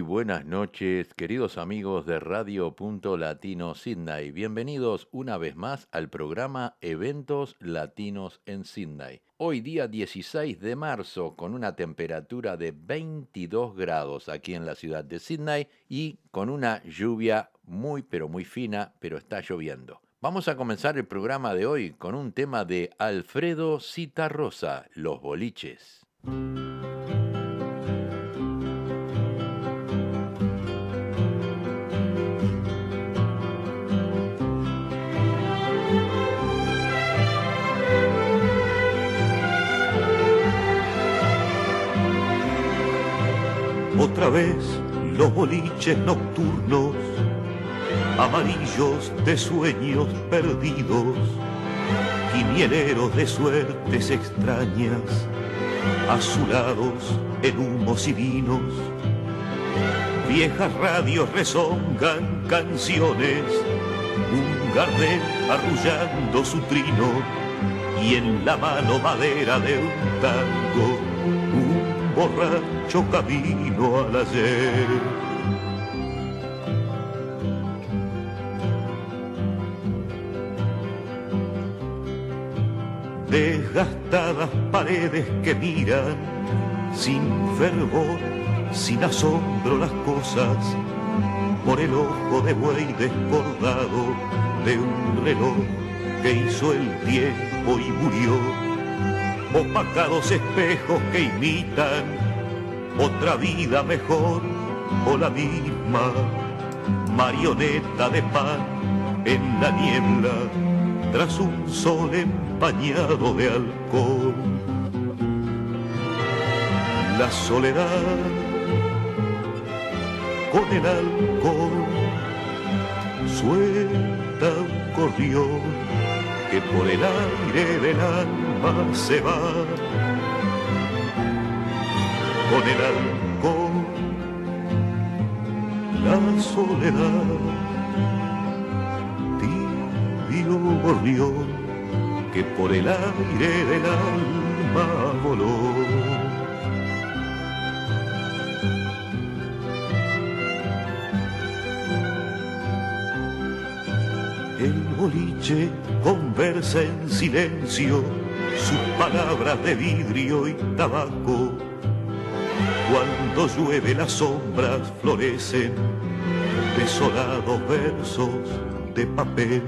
Buenas noches, queridos amigos de Radio Punto Latino Sydney. Bienvenidos una vez más al programa Eventos Latinos en Sydney. Hoy día 16 de marzo con una temperatura de 22 grados aquí en la ciudad de Sydney y con una lluvia muy pero muy fina, pero está lloviendo. Vamos a comenzar el programa de hoy con un tema de Alfredo Citarrosa, Los Boliches. Otra vez los boliches nocturnos, amarillos de sueños perdidos, quinieleros de suertes extrañas, azulados en humos y vinos. Viejas radios rezongan canciones, un gardel arrullando su trino y en la mano madera de un tango borracho camino al ayer. Desgastadas paredes que miran sin fervor, sin asombro las cosas, por el ojo de buey desbordado de un reloj que hizo el tiempo y murió opacados espejos que imitan otra vida mejor o la misma marioneta de pan en la niebla tras un sol empañado de alcohol. La soledad con el alcohol suelta un corrión que por el aire del alma se va. Con el alcohol, la soledad, tibio gorrión que por el aire del alma voló. El boliche conversa en silencio sus palabras de vidrio y tabaco. Cuando llueve las sombras florecen desolados versos de papel.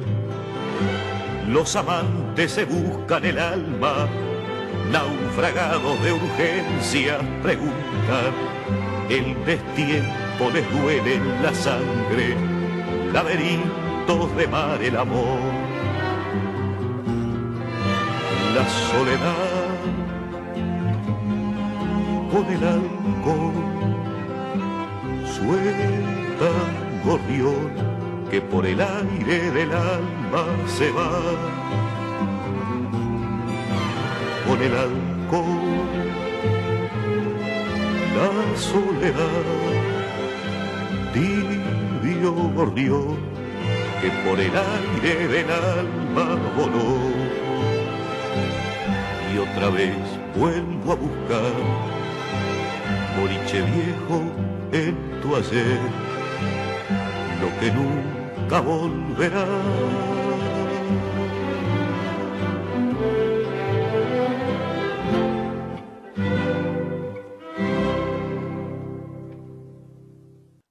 Los amantes se buscan el alma, naufragados de urgencia preguntan. El destiempo les duele la sangre, laberintos de mar el amor la soledad con el alcohol suelta gorrión que por el aire del alma se va. Con el alcohol la soledad tibio gorrión que por el aire del alma voló y otra vez vuelvo a buscar boliche viejo en tu ayer, lo que nunca volverá.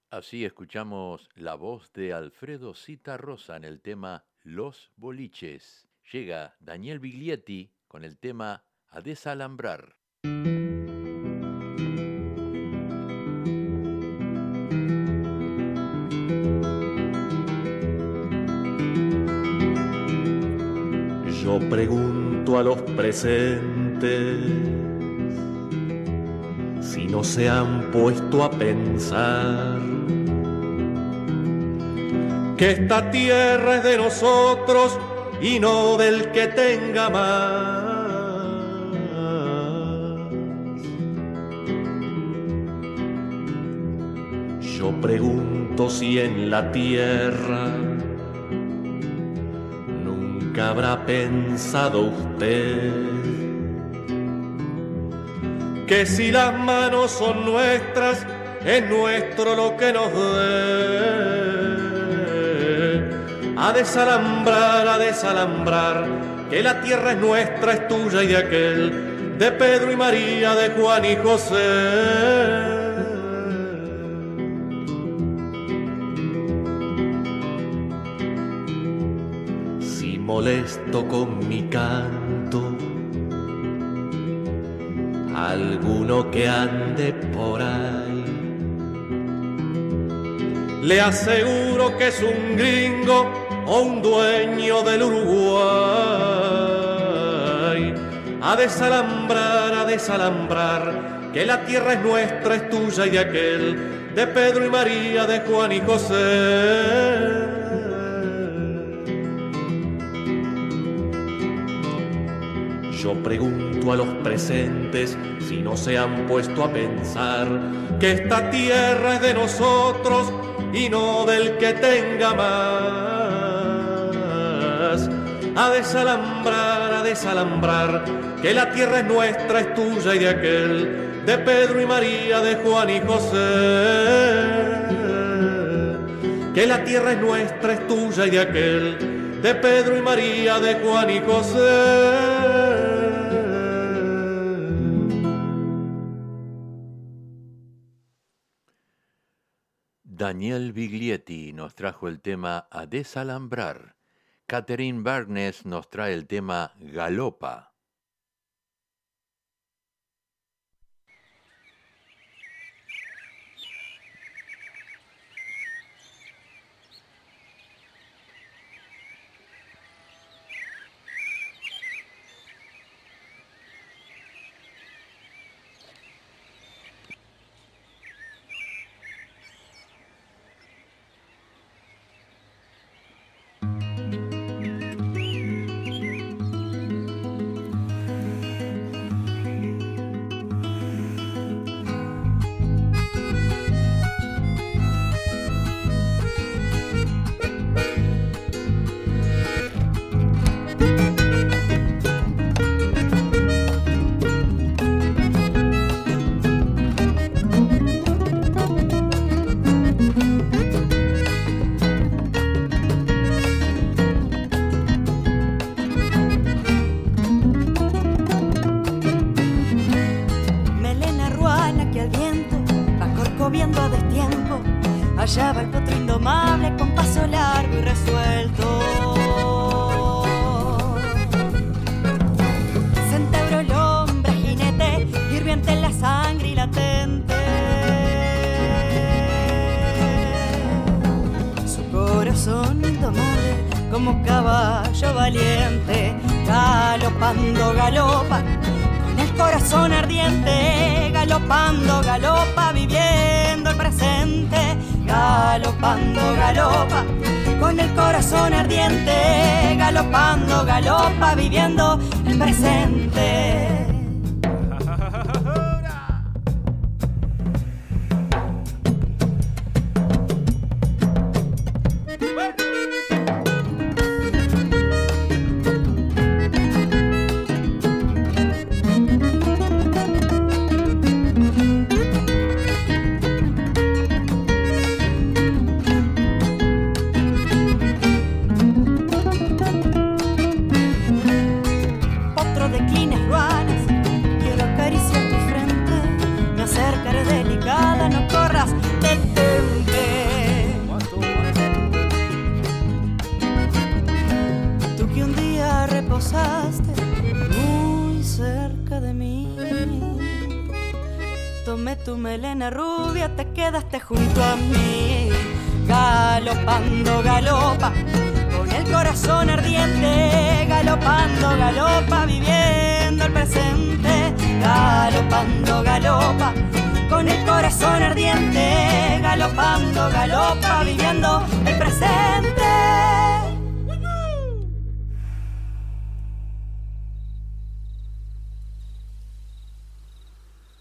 Así escuchamos la voz de Alfredo Cita Rosa en el tema Los Boliches. Llega Daniel Biglietti con el tema A desalambrar. Yo pregunto a los presentes si no se han puesto a pensar que esta tierra es de nosotros y no del que tenga más. Yo pregunto si en la tierra nunca habrá pensado usted que si las manos son nuestras es nuestro lo que nos dé. A desalambrar, a desalambrar, que la tierra es nuestra, es tuya y de aquel, de Pedro y María, de Juan y José. molesto con mi canto. Alguno que ande por ahí. Le aseguro que es un gringo o un dueño del Uruguay. A desalambrar, a desalambrar, que la tierra es nuestra, es tuya y de aquel, de Pedro y María, de Juan y José. Yo pregunto a los presentes si no se han puesto a pensar que esta tierra es de nosotros y no del que tenga más. A desalambrar, a desalambrar, que la tierra es nuestra, es tuya y de aquel, de Pedro y María, de Juan y José. Que la tierra es nuestra, es tuya y de aquel, de Pedro y María, de Juan y José. Daniel Biglietti nos trajo el tema A desalambrar. Catherine Barnes nos trae el tema Galopa. corazón ardiente, galopando, galopa, viviendo el presente.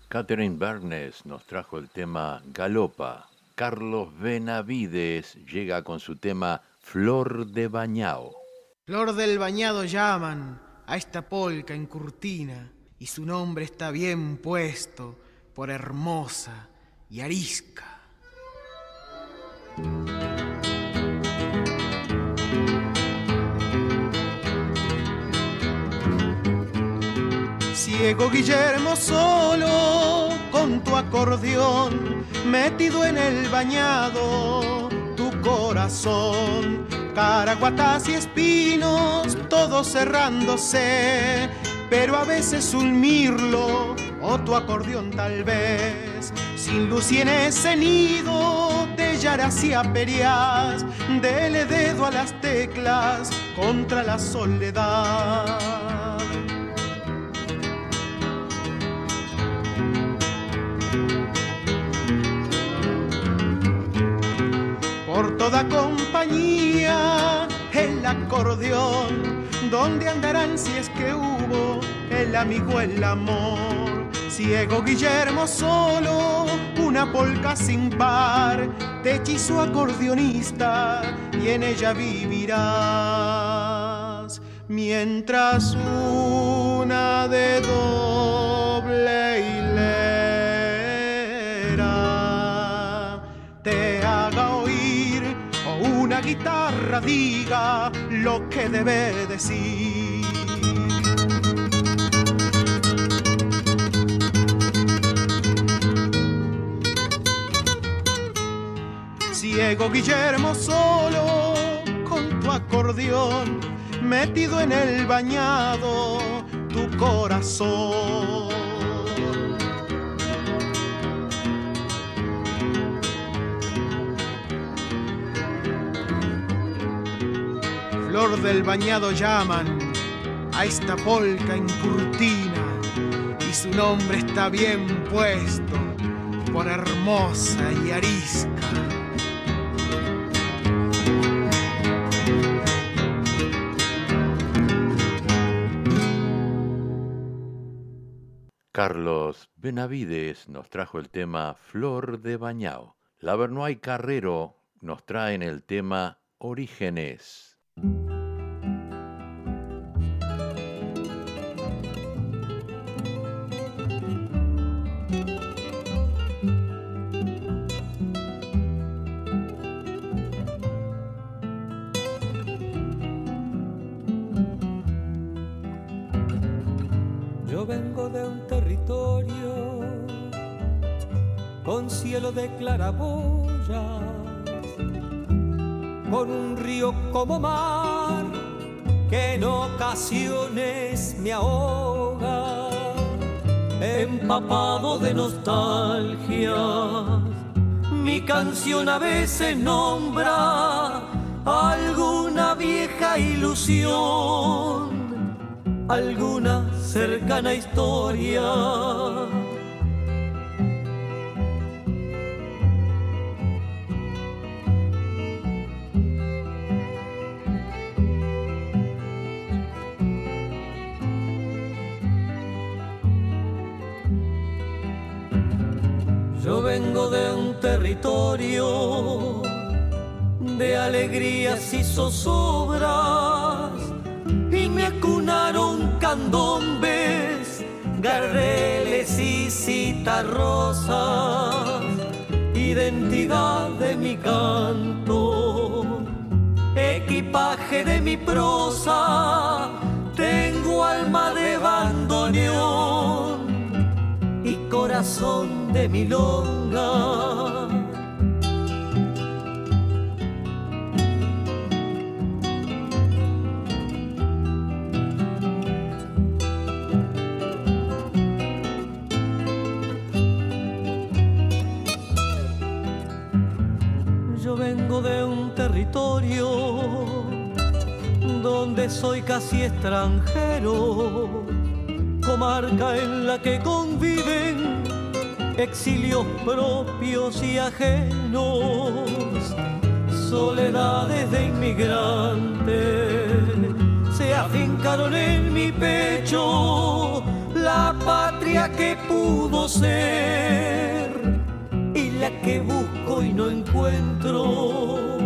Catherine Bernes nos trajo el tema Galopa. Carlos Benavides llega con su tema Flor de Bañao. Flor del Bañado llaman a esta polca en Curtina y su nombre está bien puesto por hermosa y arisca. Ciego Guillermo solo con tu acordeón metido en el bañado tu corazón. Caraguatas y espinos todos cerrándose pero a veces un mirlo o tu acordeón tal vez. Sin luz y en ese nido de yaras y aperias dele dedo a las teclas contra la soledad por toda compañía el acordeón, ¿dónde andarán si es que hubo el amigo, el amor? Ciego Guillermo solo, una polca sin par, te hechizo acordeonista y en ella vivirás. Mientras una de doble hilera te haga oír o una guitarra diga lo que debe decir. Ciego Guillermo solo con tu acordeón metido en el bañado tu corazón. Flor del bañado llaman a esta polca en cortina y su nombre está bien puesto por hermosa y arisca. Carlos Benavides nos trajo el tema Flor de Bañao. La Bernoy Carrero nos traen el tema Orígenes. De claraboyas, con un río como mar que en ocasiones me ahoga, empapado de nostalgia. Mi canción a veces nombra alguna vieja ilusión alguna cercana historia. De alegrías y zozobras y me acunaron candombes, garreles y citarrosas, identidad de mi canto, equipaje de mi prosa, tengo alma de bandoneón y corazón de milonga. Casi extranjero, comarca en la que conviven exilios propios y ajenos, soledades de inmigrantes, se afincaron en mi pecho la patria que pudo ser y la que busco y no encuentro.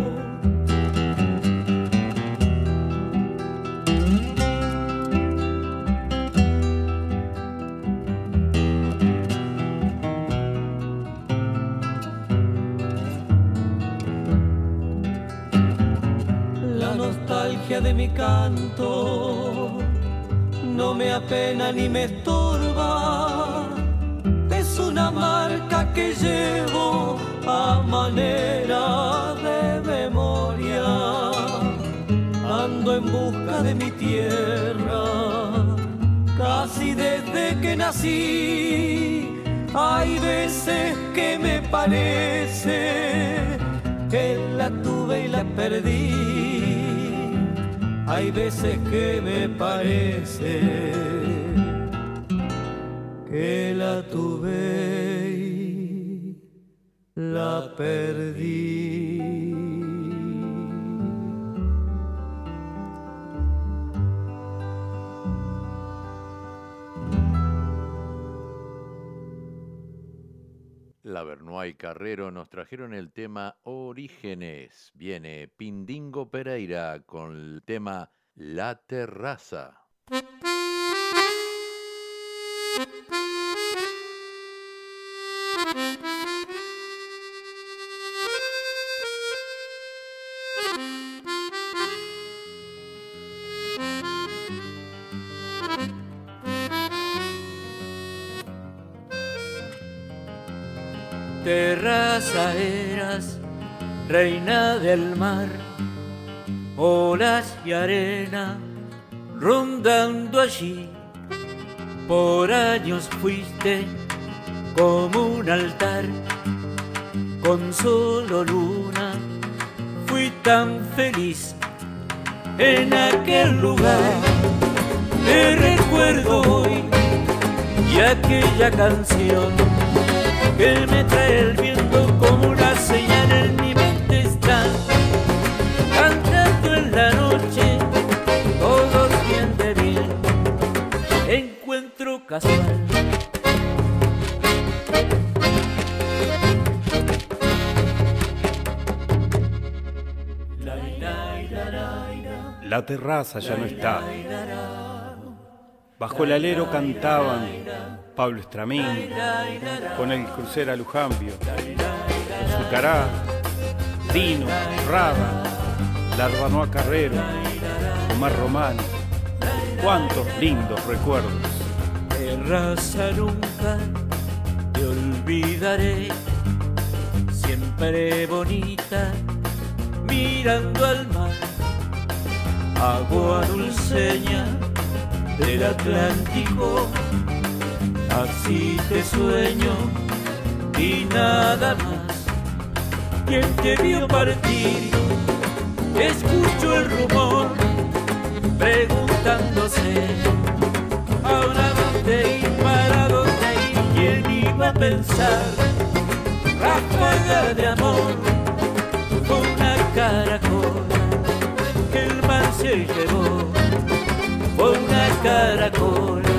Apena ni me estorba. Es una marca que llevo a manera de memoria. Ando en busca de mi tierra, casi desde que nací. Hay veces que me parece que la tuve y la perdí hay veces que me parece que la tuve y la perdí. La y Carrero nos trajeron el tema Orígenes. Viene Pindingo Pereira con el tema La terraza reina del mar, olas y arena rondando allí. Por años fuiste como un altar, con solo luna fui tan feliz en aquel lugar. Te recuerdo hoy y aquella canción que me trae el viento como una señal La terraza ya no está. Bajo el alero cantaban Pablo Estramín, con el crucero Lujambio, Zucará, Dino, Rada, Larbanoa Carrero, Omar Román, cuántos lindos recuerdos. Raza nunca te olvidaré, siempre bonita, mirando al mar, agua dulceña del Atlántico. Así te sueño y nada más. Quien te vio partir, escucho el rumor preguntándose ahora dónde ir, para dónde ir, quién iba a pensar, ráfaga de amor, una caracola que el mar se llevó, fue una caracola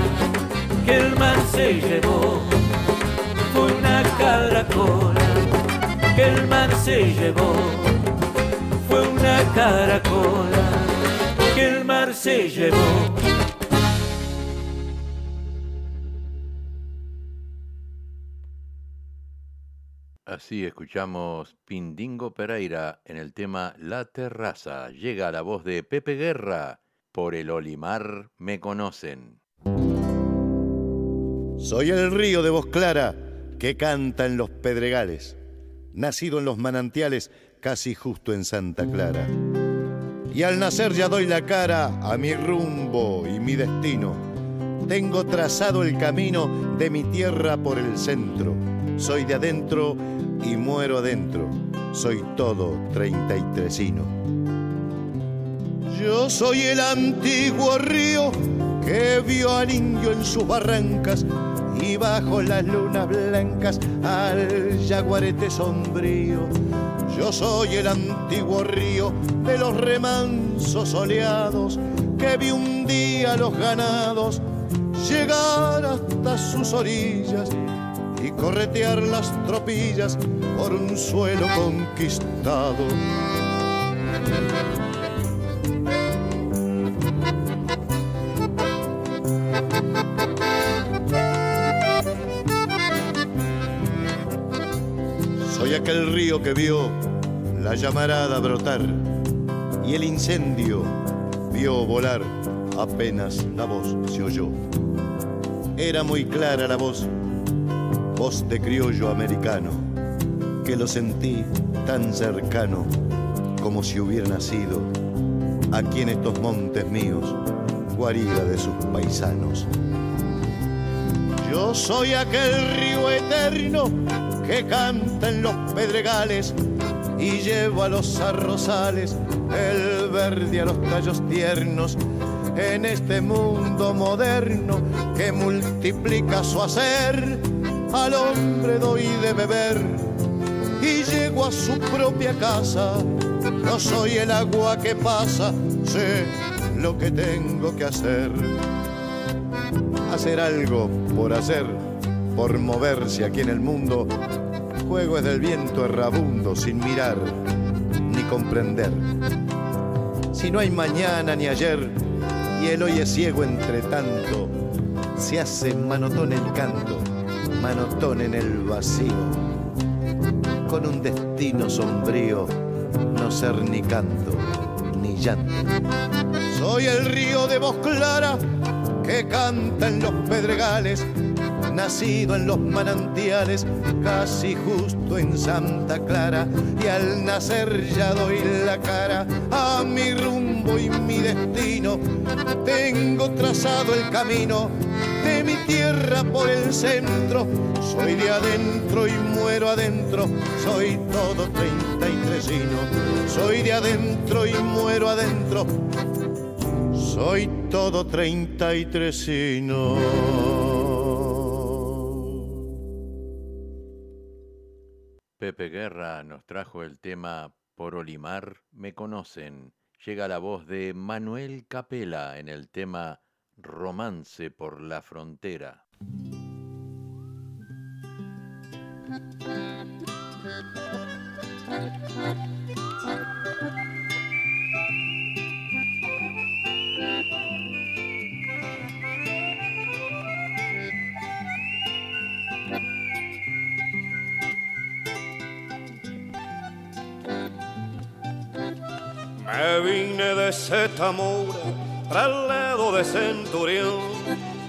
que el mar se llevó. Fue una caracola que el mar se llevó. Fue una caracola que el mar se llevó. Así escuchamos Pindingo Pereira en el tema La Terraza. Llega la voz de Pepe Guerra. Por el Olimar me conocen. Soy el río de voz clara que canta en los pedregales, nacido en los manantiales casi justo en Santa Clara. Y al nacer ya doy la cara a mi rumbo y mi destino. Tengo trazado el camino de mi tierra por el centro. Soy de adentro y muero adentro. Soy todo treinta y tresino. Yo soy el antiguo río que vio al indio en sus barrancas y bajo las lunas blancas al jaguarete sombrío. Yo soy el antiguo río de los remansos soleados que vi un día los ganados llegar hasta sus orillas y corretear las tropillas por un suelo conquistado. aquel río que vio la llamarada brotar y el incendio vio volar apenas la voz se oyó. Era muy clara la voz, voz de criollo americano, que lo sentí tan cercano como si hubiera nacido aquí en estos montes míos, guarida de sus paisanos. Yo soy aquel río eterno que canta en los pedregales y lleva a los arrozales el verde a los tallos tiernos en este mundo moderno que multiplica su hacer. Al hombre doy de beber y llego a su propia casa. No soy el agua que pasa, sé lo que tengo que hacer. Hacer algo por hacer, por moverse aquí en el mundo. Juego es del viento errabundo sin mirar ni comprender. Si no hay mañana ni ayer y el hoy es ciego entre tanto, se hace manotón el canto, manotón en el vacío, con un destino sombrío, no ser ni canto ni llanto. Soy el río de voz clara que canta en los pedregales, nacido en los manantiales, casi justo en Santa Clara, y al nacer ya doy la cara a mi rumbo y mi destino. Tengo trazado el camino de mi tierra por el centro, soy de adentro y muero adentro, soy todo treinta y tresino, soy de adentro y muero adentro, soy todo treinta y tresino. Pepe Guerra nos trajo el tema Por Olimar me conocen. Llega la voz de Manuel Capela en el tema Romance por la Frontera. Me vine de Zetamora, lado de Centurión,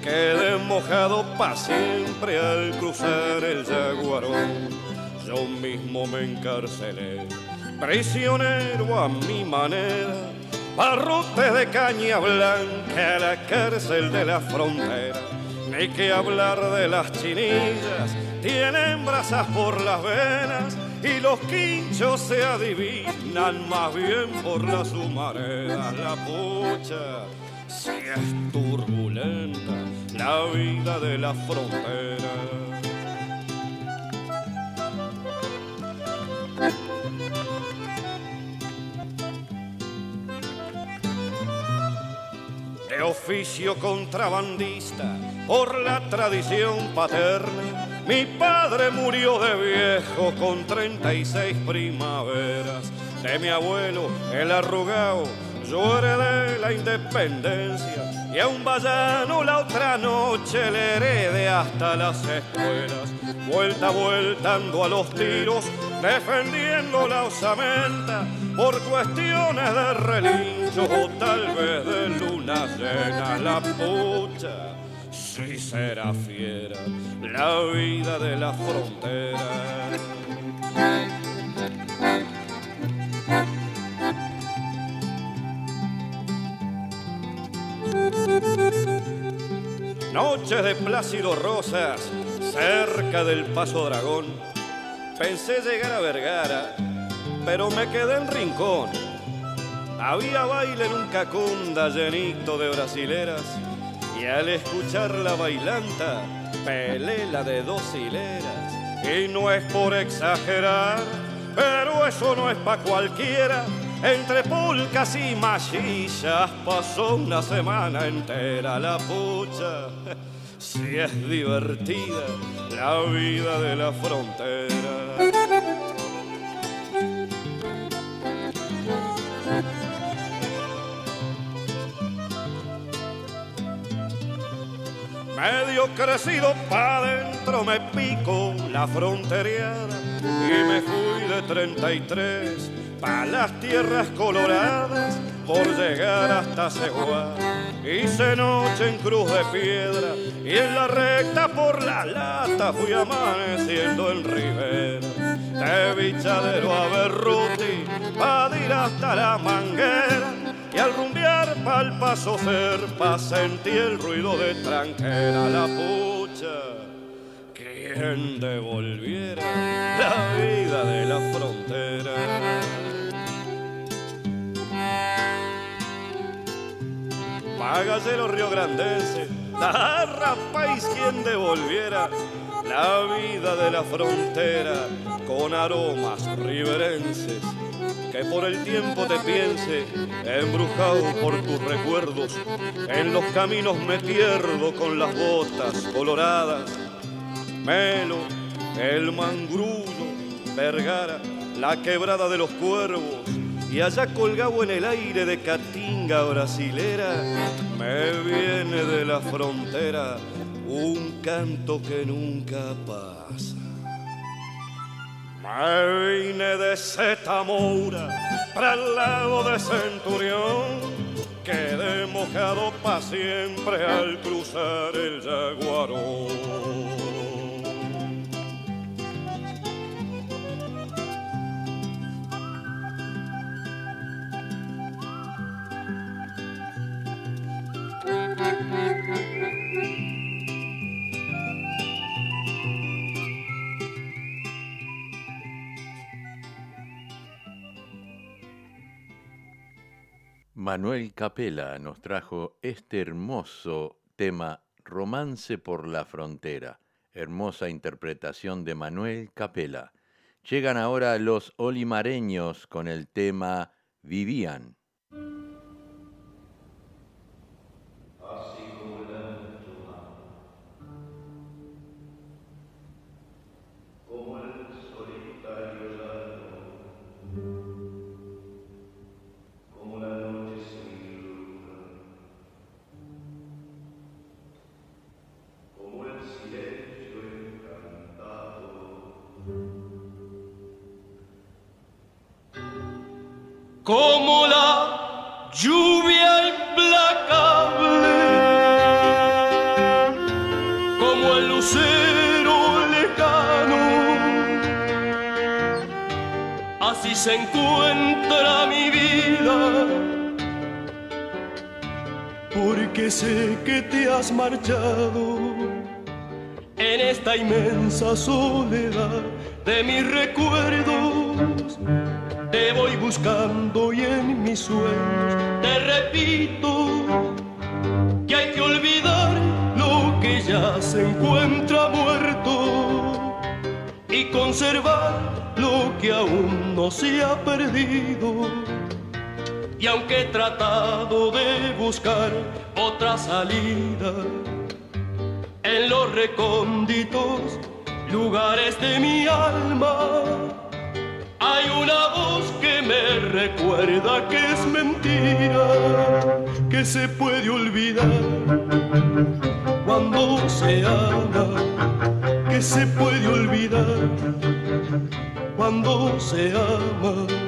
quedé mojado pa' siempre al cruzar el Jaguarón. Yo mismo me encarcelé, prisionero a mi manera, barrote de caña blanca a la cárcel de la frontera. Ni que hablar de las chinillas, tienen brasas por las venas y los quinchos se adivinan más bien por las humaredas. La pucha, si es turbulenta la vida de la frontera. De oficio contrabandista por la tradición paterna mi padre murió de viejo con 36 primaveras. De mi abuelo, el arrugado, yo heredé la independencia. Y a un vallano la otra noche le heredé hasta las escuelas. Vuelta, vueltando a los tiros, defendiendo la osamenta. Por cuestiones de relincho o tal vez de luna llena la pucha si será fiera la vida de la frontera. Noches de Plácido Rosas, cerca del Paso Dragón. Pensé llegar a Vergara, pero me quedé en Rincón. Había baile en un cacunda llenito de brasileras y al escuchar la bailanta, pelela de dos hileras. Y no es por exagerar, pero eso no es pa' cualquiera. Entre pulcas y machillas pasó una semana entera la pucha. Si es divertida la vida de la frontera. Medio crecido pa' dentro me pico la fronteriada y me fui de 33 pa' las tierras coloradas por llegar hasta Ceguá. Hice noche en cruz de piedra y en la recta por la lata fui amaneciendo en Rivera. De bichadero a Berruti, pa' ir hasta la manguera. Y al rumbear pa'l paso serpa sentí el ruido de tranquera la pucha. Quien devolviera la vida de la frontera. Págase los río grandenses, la rapaz quien devolviera la vida de la frontera con aromas riverenses. Que por el tiempo te piense, embrujado por tus recuerdos, en los caminos me pierdo con las botas coloradas. Melo, el mangrullo, Vergara, la quebrada de los cuervos, y allá colgado en el aire de Catinga brasilera, me viene de la frontera un canto que nunca pasa. Me vine de Zetamoura para el lado de Centurión, quedé mojado para siempre al cruzar el Jaguarón. Manuel Capela nos trajo este hermoso tema Romance por la Frontera. Hermosa interpretación de Manuel Capela. Llegan ahora los olimareños con el tema Vivían. Como la lluvia implacable, como el lucero lejano. Así se encuentra mi vida, porque sé que te has marchado en esta inmensa soledad de mis recuerdos te voy buscando y en mis sueños te repito que hay que olvidar lo que ya se encuentra muerto y conservar lo que aún no se ha perdido. Y aunque he tratado de buscar otra salida en los recónditos lugares de mi alma, recuerda que es mentira, que se puede olvidar cuando se ama, que se puede olvidar cuando se ama.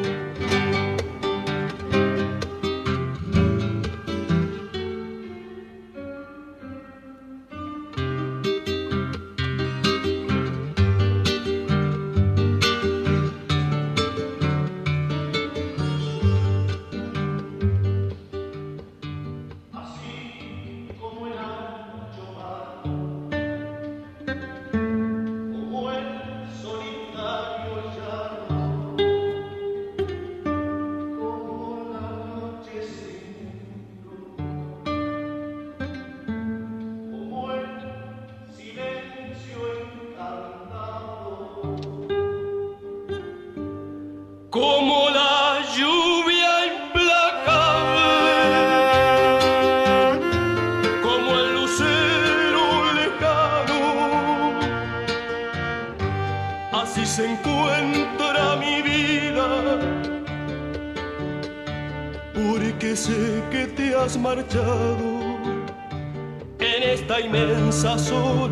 Inmensa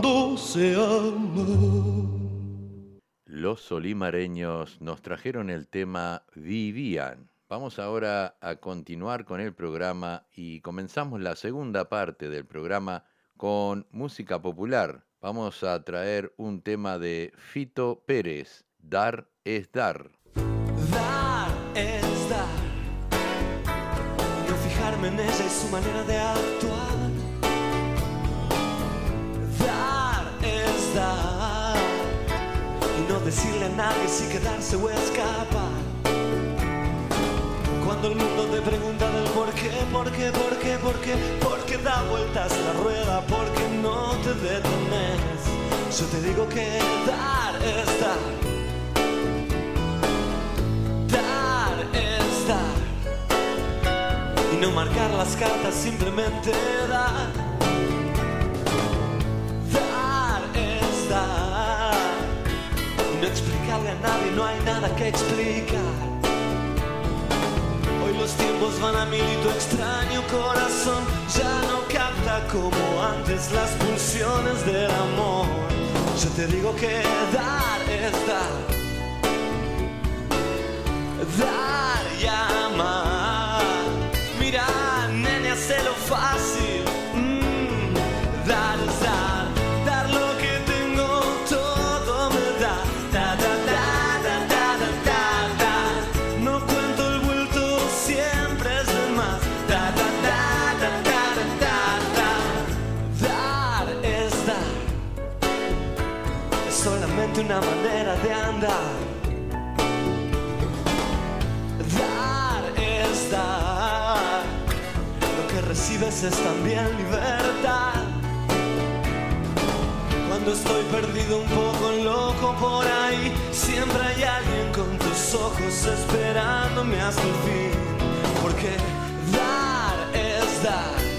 cuando se ama. Los solimareños nos trajeron el tema Vivían. Vamos ahora a continuar con el programa y comenzamos la segunda parte del programa con música popular. Vamos a traer un tema de Fito Pérez, Dar es Dar. Dar es dar. No fijarme en ella y su manera de actuar. Decirle a nadie si quedarse o escapar. Cuando el mundo te pregunta del por qué, por qué, por qué, por qué, por qué da vueltas la rueda, por qué no te detenes. Yo te digo que dar es dar. Dar es dar. Y no marcar las cartas, simplemente. Dar nadie, no hay nada que explicar. Hoy los tiempos van a mil y tu extraño corazón ya no capta como antes las pulsiones del amor. Yo te digo que dar es dar. Dar y que recibes es también libertad. Cuando estoy perdido un poco loco por ahí, siempre hay alguien con tus ojos esperándome hasta el fin. Porque dar es. Dar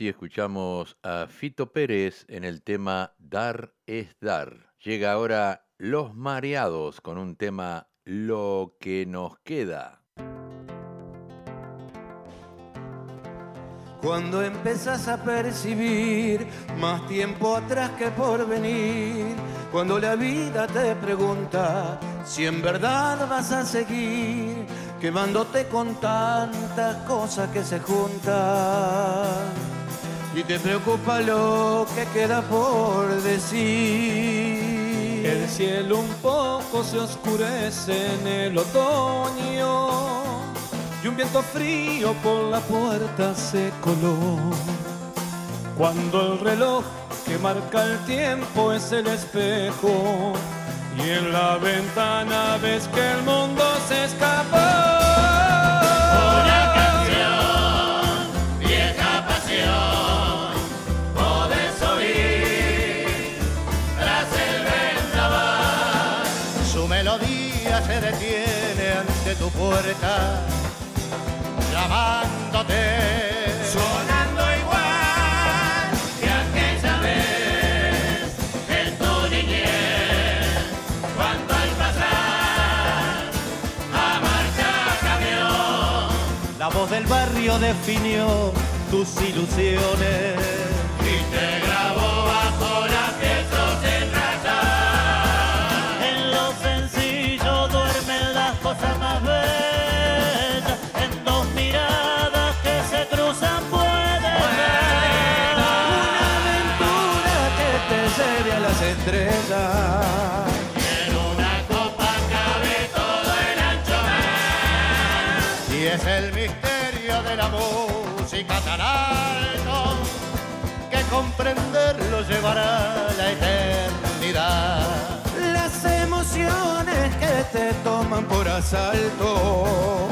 Así escuchamos a Fito Pérez en el tema Dar es Dar. Llega ahora Los Mareados con un tema Lo que nos queda. Cuando empezás a percibir más tiempo atrás que por venir, cuando la vida te pregunta si en verdad vas a seguir, quemándote con tantas cosas que se juntan, y te preocupa lo que queda por decir. El cielo un poco se oscurece en el otoño y un viento frío por la puerta se coló. Cuando el reloj que marca el tiempo es el espejo y en la ventana ves que el mundo se escapó. Puerta, llamándote. Sonando igual que aquella vez en tu niñez, cuando al pasar a marcha camión, La voz del barrio definió tus ilusiones. Tan alto que comprenderlo llevará la eternidad. Las emociones que te toman por asalto.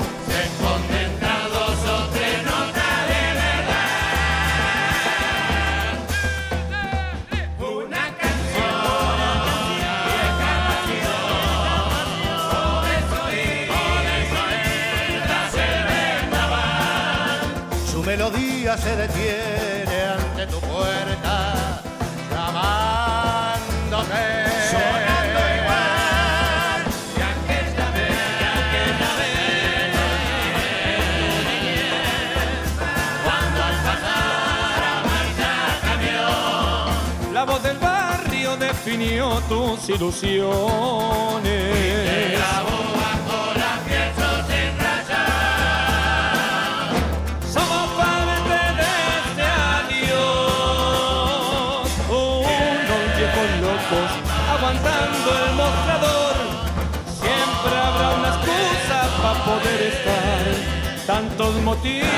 Melodía se detiene ante tu puerta, llamándote. Sonando igual que aquella vez, que aquella vez, cuando al pasar a marcha camión, La voz del barrio definió tus ilusiones. Locos aguantando el mostrador. Siempre habrá una excusa para poder estar. Tantos motivos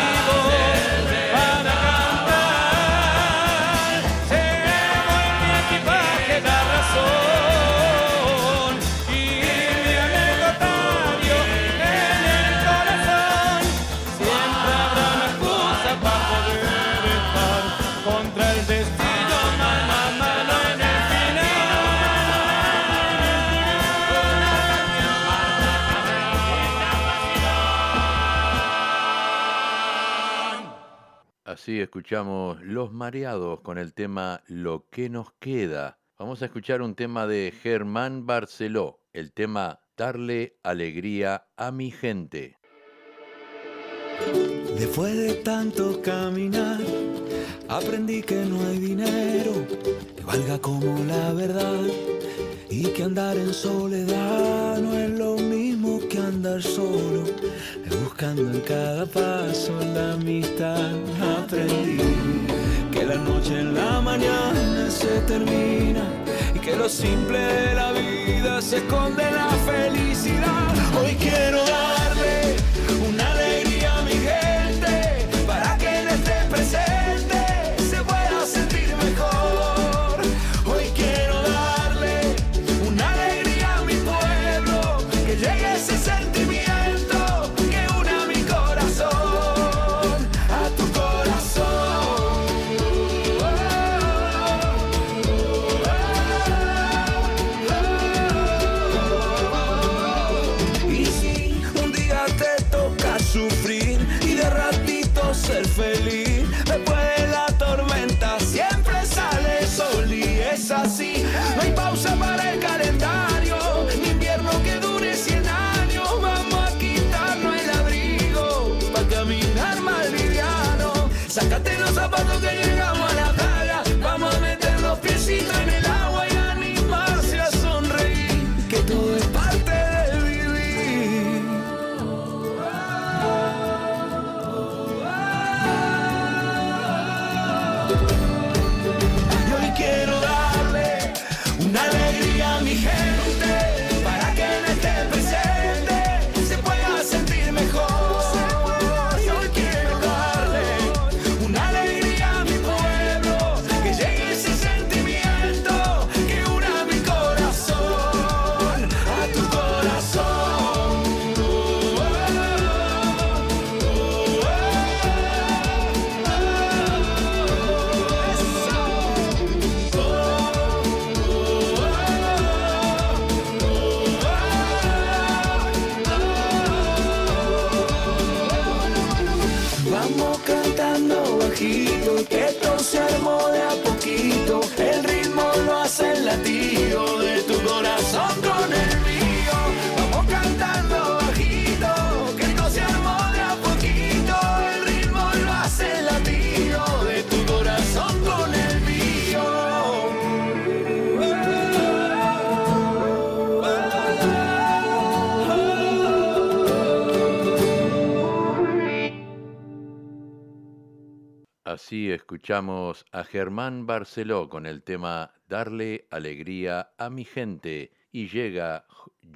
Así escuchamos Los Mareados con el tema Lo que nos queda. Vamos a escuchar un tema de Germán Barceló, el tema Darle alegría a mi gente. Después de tanto caminar, aprendí que no hay dinero que valga como la verdad y que andar en soledad no es lo mismo que andar solo, buscando en cada paso la amistad. Aprendí que la noche en la mañana se termina y que lo simple de la vida se esconde la felicidad. Hoy quiero darle Así escuchamos a Germán Barceló con el tema Darle alegría a mi gente y llega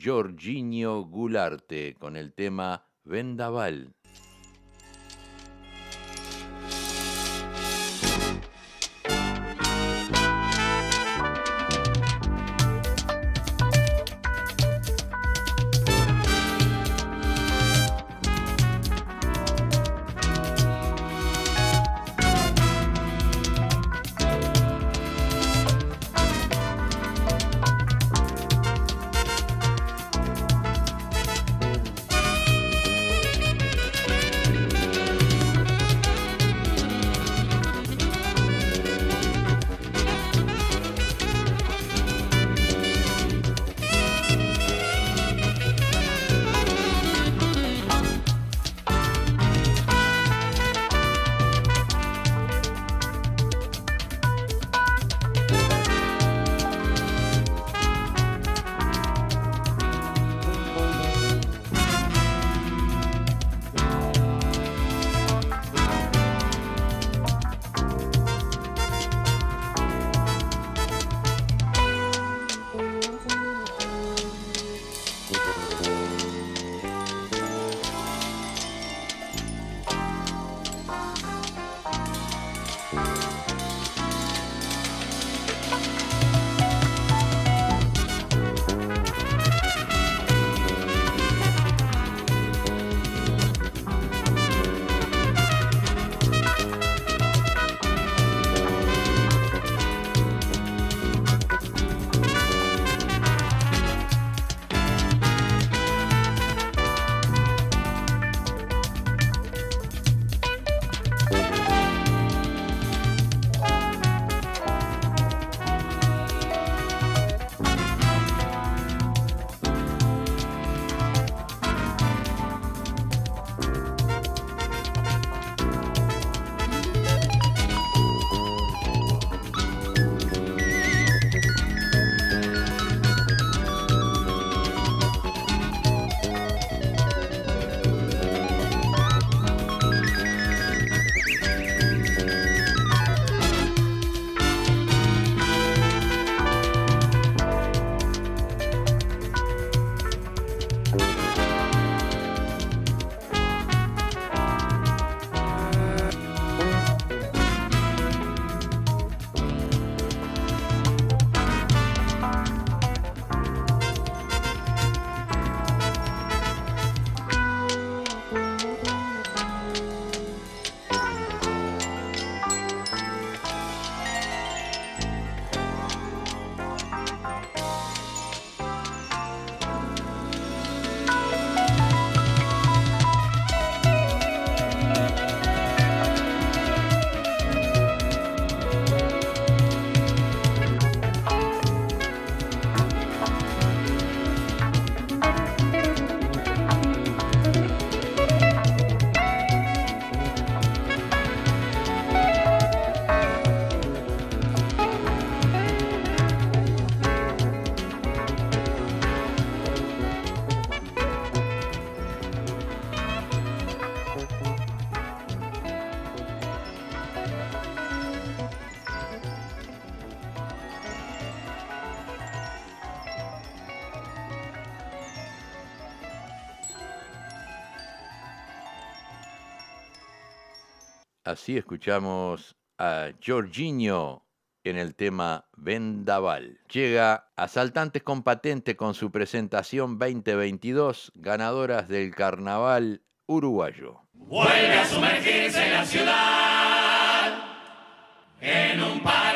Jorginho Gularte con el tema Vendaval. Así escuchamos a Jorginho en el tema Vendaval. Llega Asaltantes con Patente con su presentación 2022, ganadoras del Carnaval uruguayo. Vuelve a sumergirse la ciudad en un par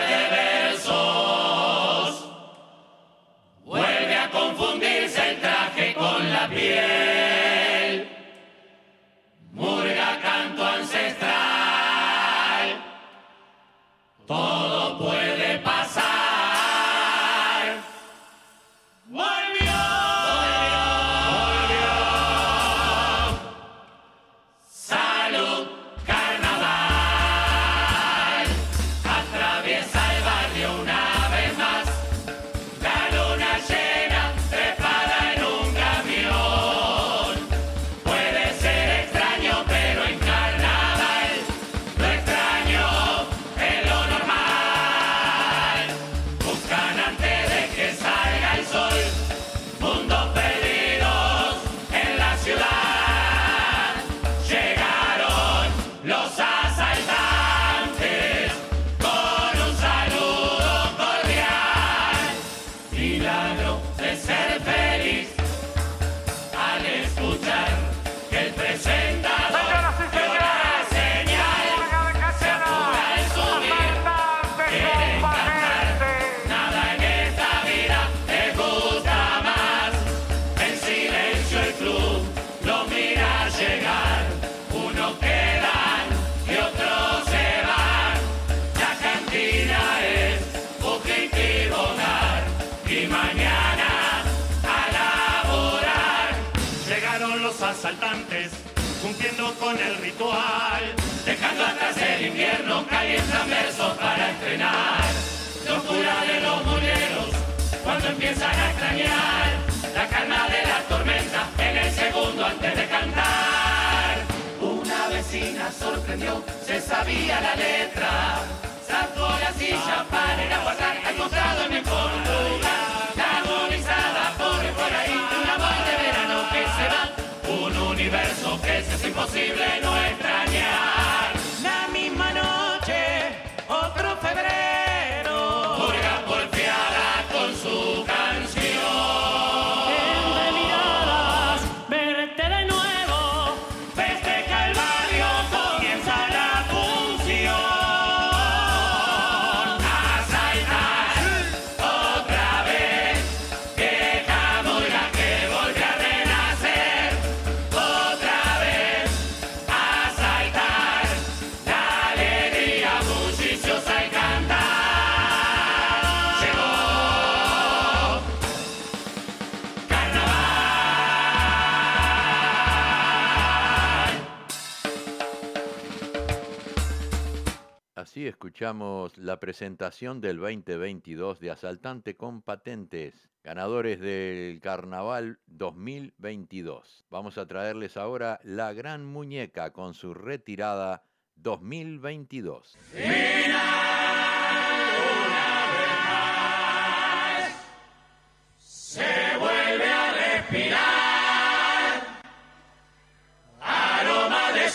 escuchamos la presentación del 2022 de Asaltante con Patentes, ganadores del Carnaval 2022. Vamos a traerles ahora La Gran Muñeca con su retirada 2022.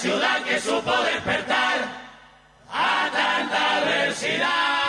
ciudad que supo despertar adversidad.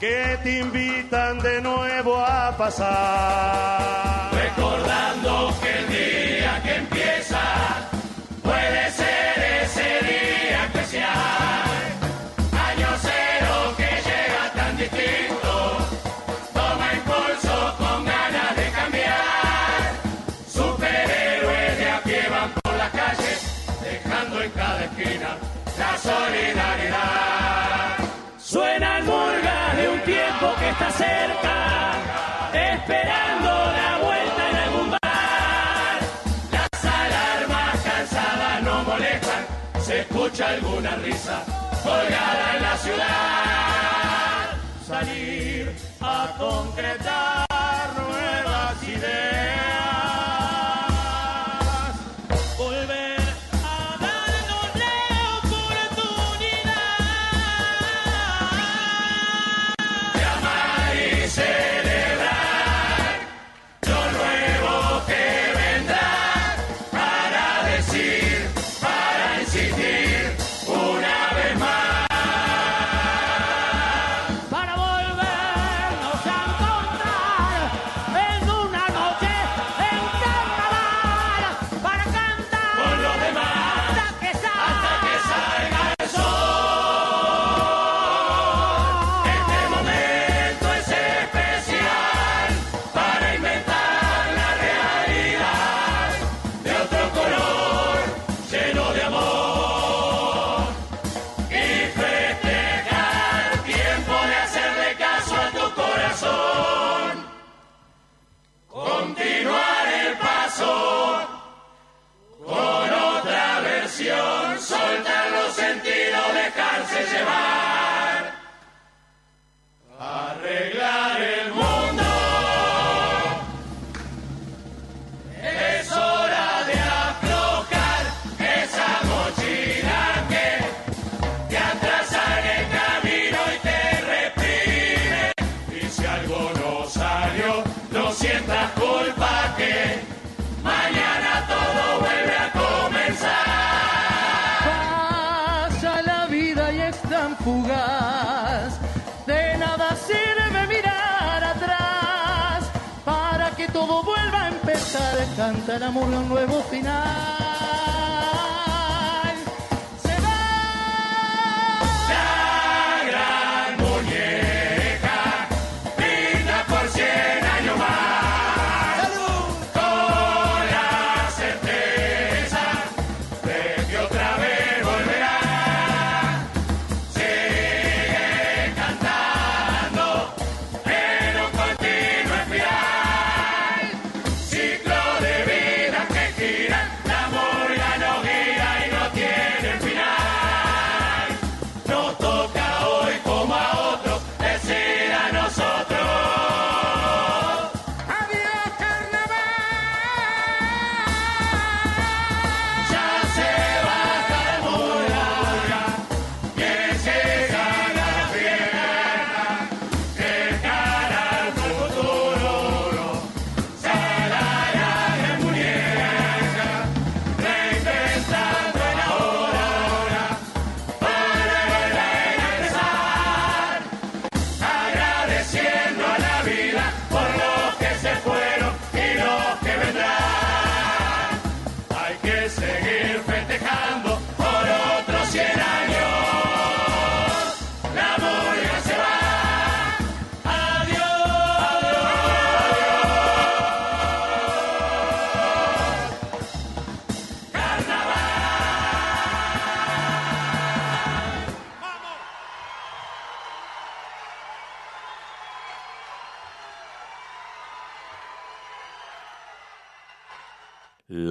que te invitan de nuevo a pasar. Recordando que el día que empieza puede ser. tiempo que está cerca, esperando la vuelta en algún bar. Las alarmas cansadas no molestan, se escucha alguna risa colgada en la ciudad. Salir a concretar.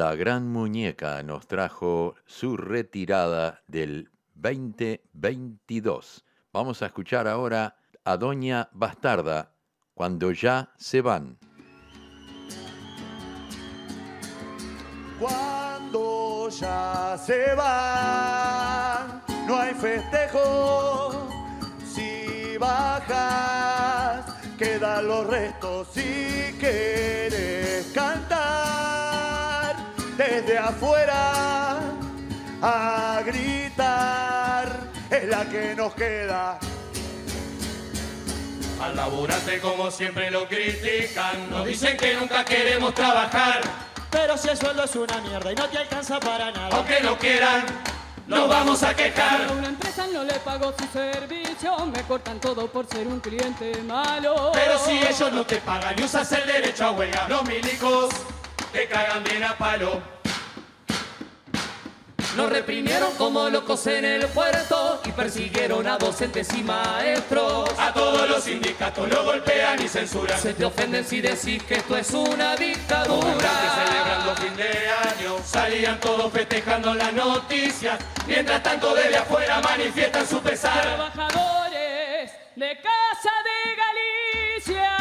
La gran muñeca nos trajo su retirada del 2022. Vamos a escuchar ahora a Doña Bastarda, cuando ya se van. Cuando ya se va, no hay festejo. Si bajas, quedan los restos. Si quieres cantar desde afuera, a gritar, es la que nos queda. Al laburante como siempre lo critican, nos dicen que nunca queremos trabajar. Pero si el sueldo es una mierda y no te alcanza para nada. Aunque no quieran, nos vamos a quejar. A una empresa no le pago su servicio, me cortan todo por ser un cliente malo. Pero si ellos no te pagan y usas el derecho a huelga, los milicos te cagan bien a palo. Nos reprimieron como locos en el puerto y persiguieron a docentes y maestros. A todos los sindicatos lo golpean y censuran. Se te ofenden si decís que esto es una Que dictadura. celebrando fin de año salían todos festejando las noticias. Mientras tanto desde afuera manifiestan su pesar. Trabajadores de Casa de Galicia.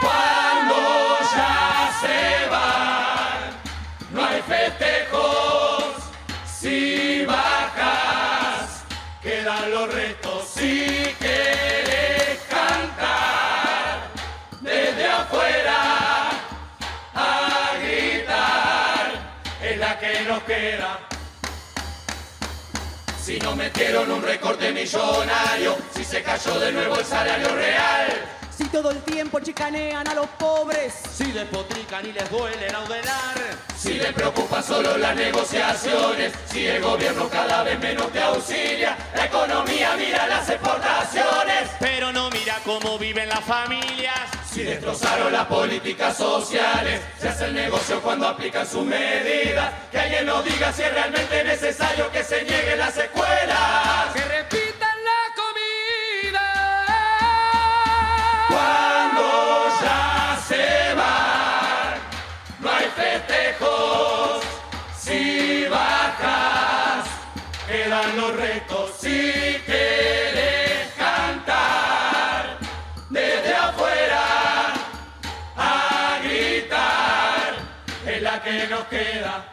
Cuando ya se Si nos metieron un recorte millonario, si se cayó de nuevo el salario real. Si todo el tiempo chicanean a los pobres. Si despotrican y les duele laudelar. Si le preocupan solo las negociaciones, si el gobierno cada vez menos te auxilia, la economía mira las exportaciones. Pero no mira cómo viven las familias. Si destrozaron las políticas sociales, se hace el negocio cuando aplican sus medidas. Que alguien nos diga si es realmente necesario que se nieguen las escuelas. Que quedan los retos. Si quieres cantar desde afuera a gritar, es la que nos queda.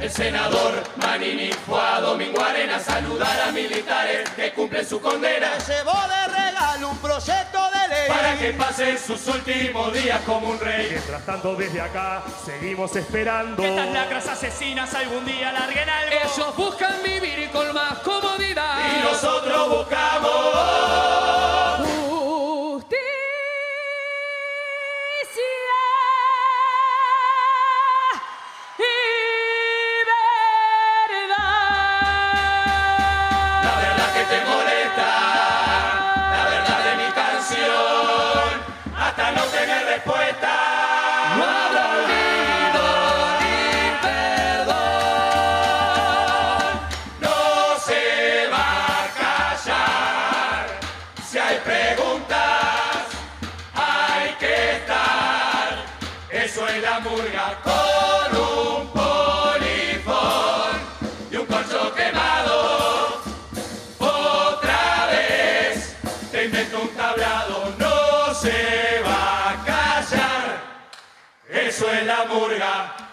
El senador Manini fue a Domingo Arena a saludar a militares que cumplen su condena. Un proyecto de ley Para que pasen sus últimos días como un rey. Mientras tanto, desde acá seguimos esperando. Que estas lacras asesinas algún día larguen algo. Ellos buscan vivir con más comodidad. Y nosotros buscamos se va a callar. Eso es la murga.